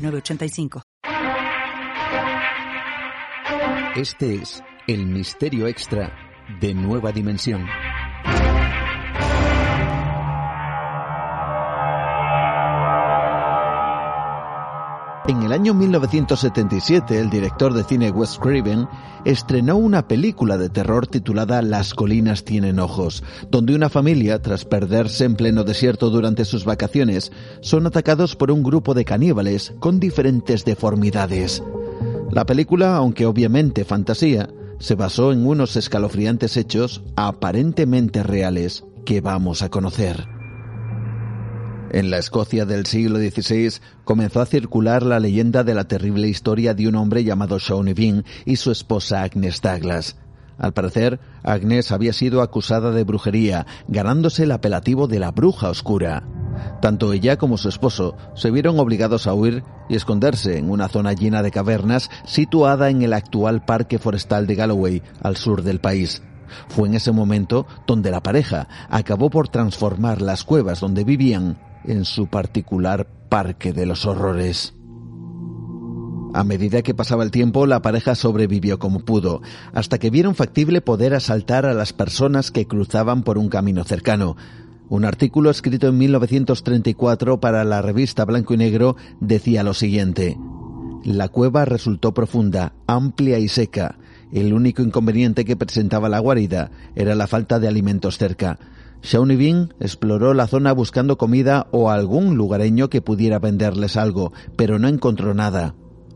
906985. Este es el misterio extra de Nueva Dimensión. En el año 1977, el director de cine Wes Craven estrenó una película de terror titulada Las colinas tienen ojos, donde una familia, tras perderse en pleno desierto durante sus vacaciones, son atacados por un grupo de caníbales con diferentes deformidades. La película, aunque obviamente fantasía, se basó en unos escalofriantes hechos aparentemente reales que vamos a conocer. En la Escocia del siglo XVI comenzó a circular la leyenda de la terrible historia de un hombre llamado Shawnee Bean y su esposa Agnes Douglas. Al parecer, Agnes había sido acusada de brujería, ganándose el apelativo de la bruja oscura. Tanto ella como su esposo se vieron obligados a huir y esconderse en una zona llena de cavernas situada en el actual Parque Forestal de Galloway, al sur del país. Fue en ese momento donde la pareja acabó por transformar las cuevas donde vivían en su particular parque de los horrores. A medida que pasaba el tiempo, la pareja sobrevivió como pudo, hasta que vieron factible poder asaltar a las personas que cruzaban por un camino cercano. Un artículo escrito en 1934 para la revista Blanco y Negro decía lo siguiente. La cueva resultó profunda, amplia y seca. El único inconveniente que presentaba la guarida era la falta de alimentos cerca. Shawnee Bean exploró la zona buscando comida o algún lugareño que pudiera venderles algo, pero no encontró nada.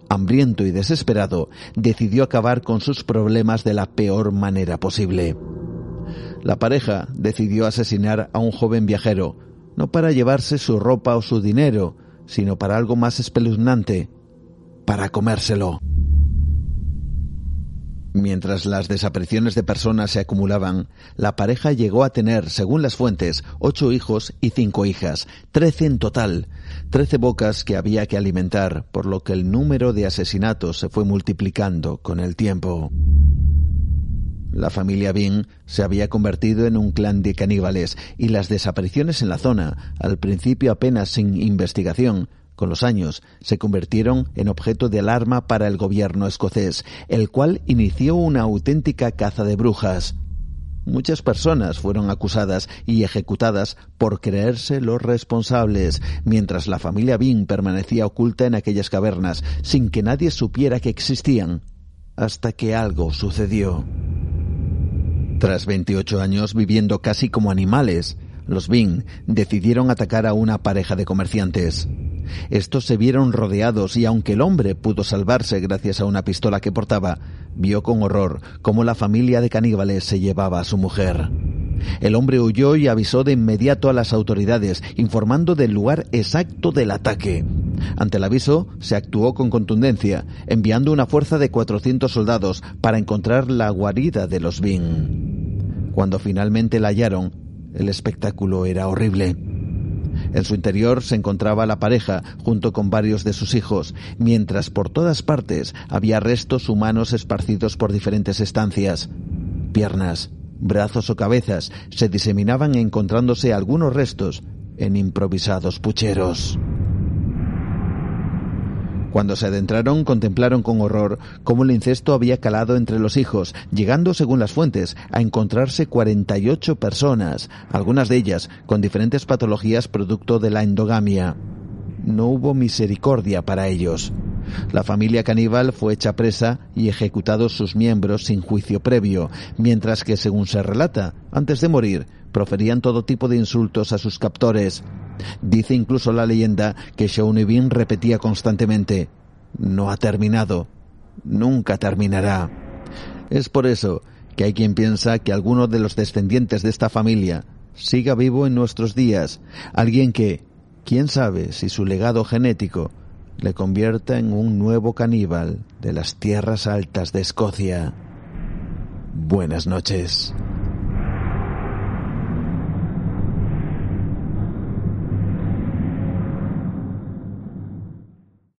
Hambriento y desesperado, decidió acabar con sus problemas de la peor manera posible. La pareja decidió asesinar a un joven viajero, no para llevarse su ropa o su dinero, sino para algo más espeluznante, para comérselo. Mientras las desapariciones de personas se acumulaban, la pareja llegó a tener, según las fuentes, ocho hijos y cinco hijas, trece en total, trece bocas que había que alimentar, por lo que el número de asesinatos se fue multiplicando con el tiempo. La familia Bean se había convertido en un clan de caníbales y las desapariciones en la zona, al principio apenas sin investigación, con los años se convirtieron en objeto de alarma para el gobierno escocés, el cual inició una auténtica caza de brujas. Muchas personas fueron acusadas y ejecutadas por creerse los responsables, mientras la familia Bean permanecía oculta en aquellas cavernas, sin que nadie supiera que existían, hasta que algo sucedió. Tras 28 años viviendo casi como animales, los Bean decidieron atacar a una pareja de comerciantes. Estos se vieron rodeados y aunque el hombre pudo salvarse gracias a una pistola que portaba, vio con horror cómo la familia de caníbales se llevaba a su mujer. El hombre huyó y avisó de inmediato a las autoridades, informando del lugar exacto del ataque. Ante el aviso, se actuó con contundencia, enviando una fuerza de 400 soldados para encontrar la guarida de los Bing. Cuando finalmente la hallaron, el espectáculo era horrible. En su interior se encontraba la pareja junto con varios de sus hijos, mientras por todas partes había restos humanos esparcidos por diferentes estancias. Piernas, brazos o cabezas se diseminaban encontrándose algunos restos en improvisados pucheros. Cuando se adentraron, contemplaron con horror cómo el incesto había calado entre los hijos, llegando, según las fuentes, a encontrarse 48 personas, algunas de ellas con diferentes patologías producto de la endogamia. No hubo misericordia para ellos. La familia caníbal fue hecha presa y ejecutados sus miembros sin juicio previo, mientras que, según se relata, antes de morir, proferían todo tipo de insultos a sus captores. Dice incluso la leyenda que Bean repetía constantemente, no ha terminado, nunca terminará. Es por eso que hay quien piensa que alguno de los descendientes de esta familia siga vivo en nuestros días, alguien que, quién sabe si su legado genético le convierta en un nuevo caníbal de las tierras altas de Escocia. Buenas noches.